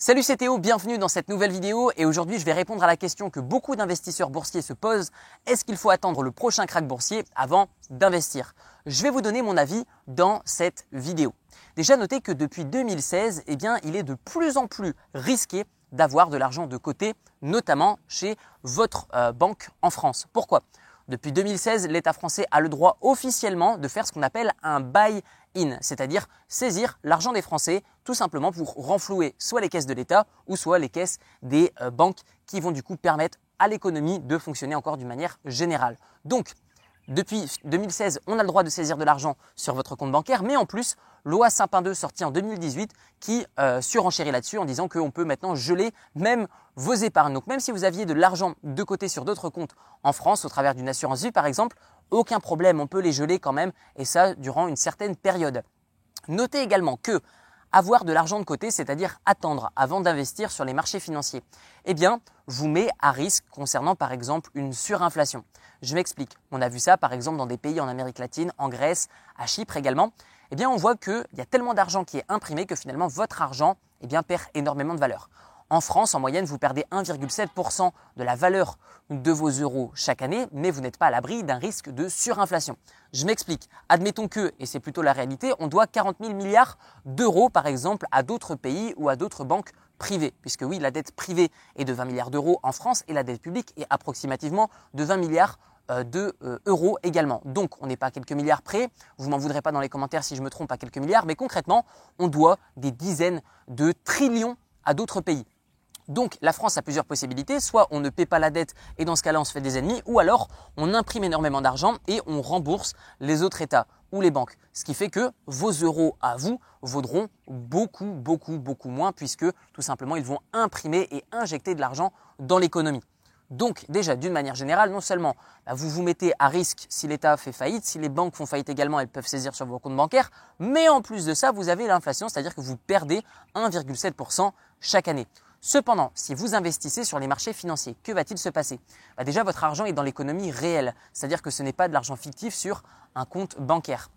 Salut c'est Théo, bienvenue dans cette nouvelle vidéo et aujourd'hui je vais répondre à la question que beaucoup d'investisseurs boursiers se posent, est-ce qu'il faut attendre le prochain crack boursier avant d'investir? Je vais vous donner mon avis dans cette vidéo. Déjà notez que depuis 2016, eh bien, il est de plus en plus risqué d'avoir de l'argent de côté, notamment chez votre euh, banque en France. Pourquoi? Depuis 2016, l'État français a le droit officiellement de faire ce qu'on appelle un buy-in, c'est-à-dire saisir l'argent des Français tout simplement pour renflouer soit les caisses de l'État ou soit les caisses des euh, banques qui vont du coup permettre à l'économie de fonctionner encore d'une manière générale. Donc, depuis 2016, on a le droit de saisir de l'argent sur votre compte bancaire, mais en plus, loi Sapin 2 sortie en 2018 qui euh, surenchérit là-dessus en disant qu'on peut maintenant geler même vos épargnes. Donc même si vous aviez de l'argent de côté sur d'autres comptes en France, au travers d'une assurance vie par exemple, aucun problème, on peut les geler quand même, et ça durant une certaine période. Notez également que avoir de l'argent de côté, c'est-à-dire attendre avant d'investir sur les marchés financiers, eh bien, vous met à risque concernant par exemple une surinflation. Je m'explique. On a vu ça par exemple dans des pays en Amérique latine, en Grèce, à Chypre également. Eh bien, on voit qu'il y a tellement d'argent qui est imprimé que finalement votre argent eh bien, perd énormément de valeur. En France, en moyenne, vous perdez 1,7% de la valeur de vos euros chaque année, mais vous n'êtes pas à l'abri d'un risque de surinflation. Je m'explique. Admettons que, et c'est plutôt la réalité, on doit 40 000 milliards d'euros, par exemple, à d'autres pays ou à d'autres banques privées. Puisque oui, la dette privée est de 20 milliards d'euros en France et la dette publique est approximativement de 20 milliards euh, de euh, également. Donc on n'est pas à quelques milliards près, vous m'en voudrez pas dans les commentaires si je me trompe à quelques milliards, mais concrètement on doit des dizaines de trillions à d'autres pays. Donc la France a plusieurs possibilités, soit on ne paie pas la dette et dans ce cas-là on se fait des ennemis, ou alors on imprime énormément d'argent et on rembourse les autres États ou les banques. Ce qui fait que vos euros à vous vaudront beaucoup, beaucoup, beaucoup moins puisque tout simplement ils vont imprimer et injecter de l'argent dans l'économie. Donc déjà, d'une manière générale, non seulement bah, vous vous mettez à risque si l'État fait faillite, si les banques font faillite également, elles peuvent saisir sur vos comptes bancaires, mais en plus de ça, vous avez l'inflation, c'est-à-dire que vous perdez 1,7% chaque année. Cependant, si vous investissez sur les marchés financiers, que va-t-il se passer? Bah, Déjà, votre argent est dans l'économie réelle, c'est-à-dire que ce n'est pas de l'argent fictif sur un compte bancaire.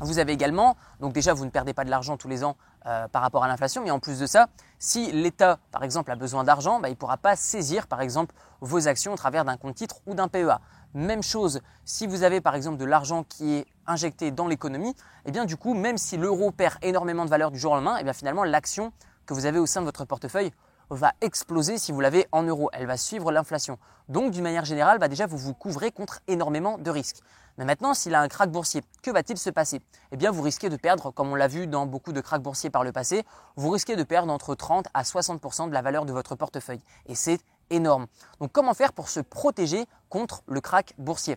Vous avez également, donc déjà vous ne perdez pas de l'argent tous les ans euh, par rapport à l'inflation, mais en plus de ça, si l'État par exemple a besoin d'argent, bah, il ne pourra pas saisir par exemple vos actions au travers d'un compte titre ou d'un PEA. Même chose, si vous avez par exemple de l'argent qui est injecté dans l'économie, eh bien du coup, même si l'euro perd énormément de valeur du jour au lendemain, eh bien finalement l'action que vous avez au sein de votre portefeuille va exploser si vous l'avez en euros. Elle va suivre l'inflation. Donc, d'une manière générale, bah, déjà, vous vous couvrez contre énormément de risques. Mais maintenant, s'il a un krach boursier, que va-t-il se passer? Eh bien, vous risquez de perdre, comme on l'a vu dans beaucoup de krachs boursiers par le passé, vous risquez de perdre entre 30 à 60% de la valeur de votre portefeuille. Et c'est énorme. Donc, comment faire pour se protéger contre le krach boursier?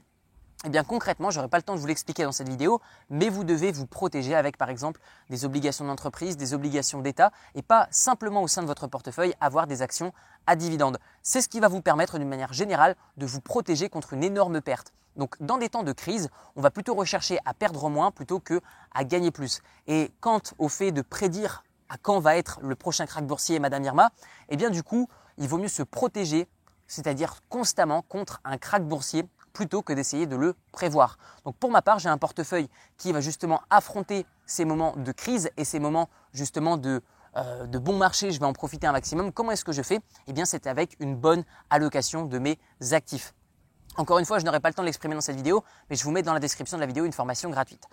Eh bien concrètement, je n'aurai pas le temps de vous l'expliquer dans cette vidéo, mais vous devez vous protéger avec par exemple des obligations d'entreprise, des obligations d'État et pas simplement au sein de votre portefeuille avoir des actions à dividendes. C'est ce qui va vous permettre d'une manière générale de vous protéger contre une énorme perte. Donc dans des temps de crise, on va plutôt rechercher à perdre moins plutôt que à gagner plus. Et quant au fait de prédire à quand va être le prochain crack boursier Madame Irma, eh bien du coup, il vaut mieux se protéger, c'est-à-dire constamment contre un crack boursier plutôt que d'essayer de le prévoir. Donc pour ma part, j'ai un portefeuille qui va justement affronter ces moments de crise et ces moments justement de, euh, bon marché, je vais en profiter un maximum. Comment est-ce que je fais? Eh bien, c'est avec une bonne allocation de mes actifs. Encore une fois, je n'aurai pas le temps de l'exprimer dans cette vidéo, mais je vous mets dans la description de la vidéo une formation gratuite.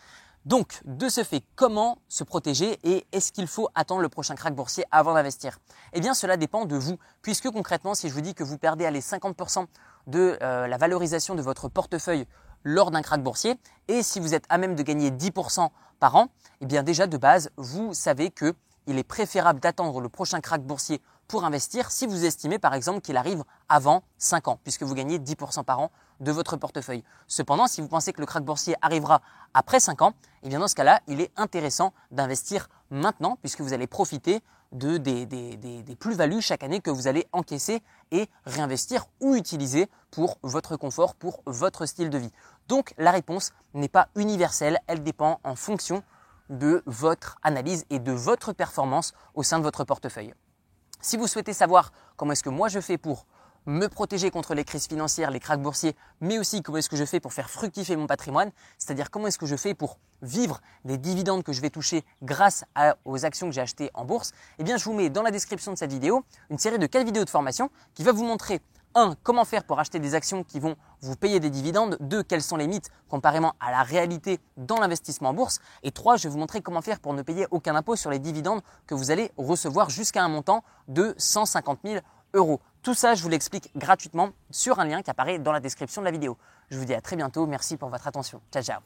Donc, de ce fait, comment se protéger et est-ce qu'il faut attendre le prochain crack boursier avant d'investir? Eh bien, cela dépend de vous, puisque concrètement, si je vous dis que vous perdez allez, 50% de euh, la valorisation de votre portefeuille lors d'un crack boursier, et si vous êtes à même de gagner 10% par an, eh bien déjà de base, vous savez que il est préférable d'attendre le prochain crack boursier pour investir si vous estimez par exemple qu'il arrive avant 5 ans, puisque vous gagnez 10% par an de votre portefeuille. Cependant, si vous pensez que le crack boursier arrivera après 5 ans, eh bien dans ce cas-là, il est intéressant d'investir maintenant, puisque vous allez profiter de, des, des plus-values chaque année que vous allez encaisser et réinvestir ou utiliser pour votre confort, pour votre style de vie. Donc la réponse n'est pas universelle, elle dépend en fonction de votre analyse et de votre performance au sein de votre portefeuille. Si vous souhaitez savoir comment est-ce que moi je fais pour me protéger contre les crises financières, les krachs boursiers, mais aussi comment est-ce que je fais pour faire fructifier mon patrimoine, c'est-à-dire comment est-ce que je fais pour vivre des dividendes que je vais toucher grâce aux actions que j'ai achetées en bourse, eh bien je vous mets dans la description de cette vidéo une série de 4 vidéos de formation qui va vous montrer 1. Comment faire pour acheter des actions qui vont vous payer des dividendes? 2. Quels sont les mythes comparément à la réalité dans l'investissement en bourse? Et 3. Je vais vous montrer comment faire pour ne payer aucun impôt sur les dividendes que vous allez recevoir jusqu'à un montant de 150 000 euros. Tout ça, je vous l'explique gratuitement sur un lien qui apparaît dans la description de la vidéo. Je vous dis à très bientôt. Merci pour votre attention. Ciao, ciao.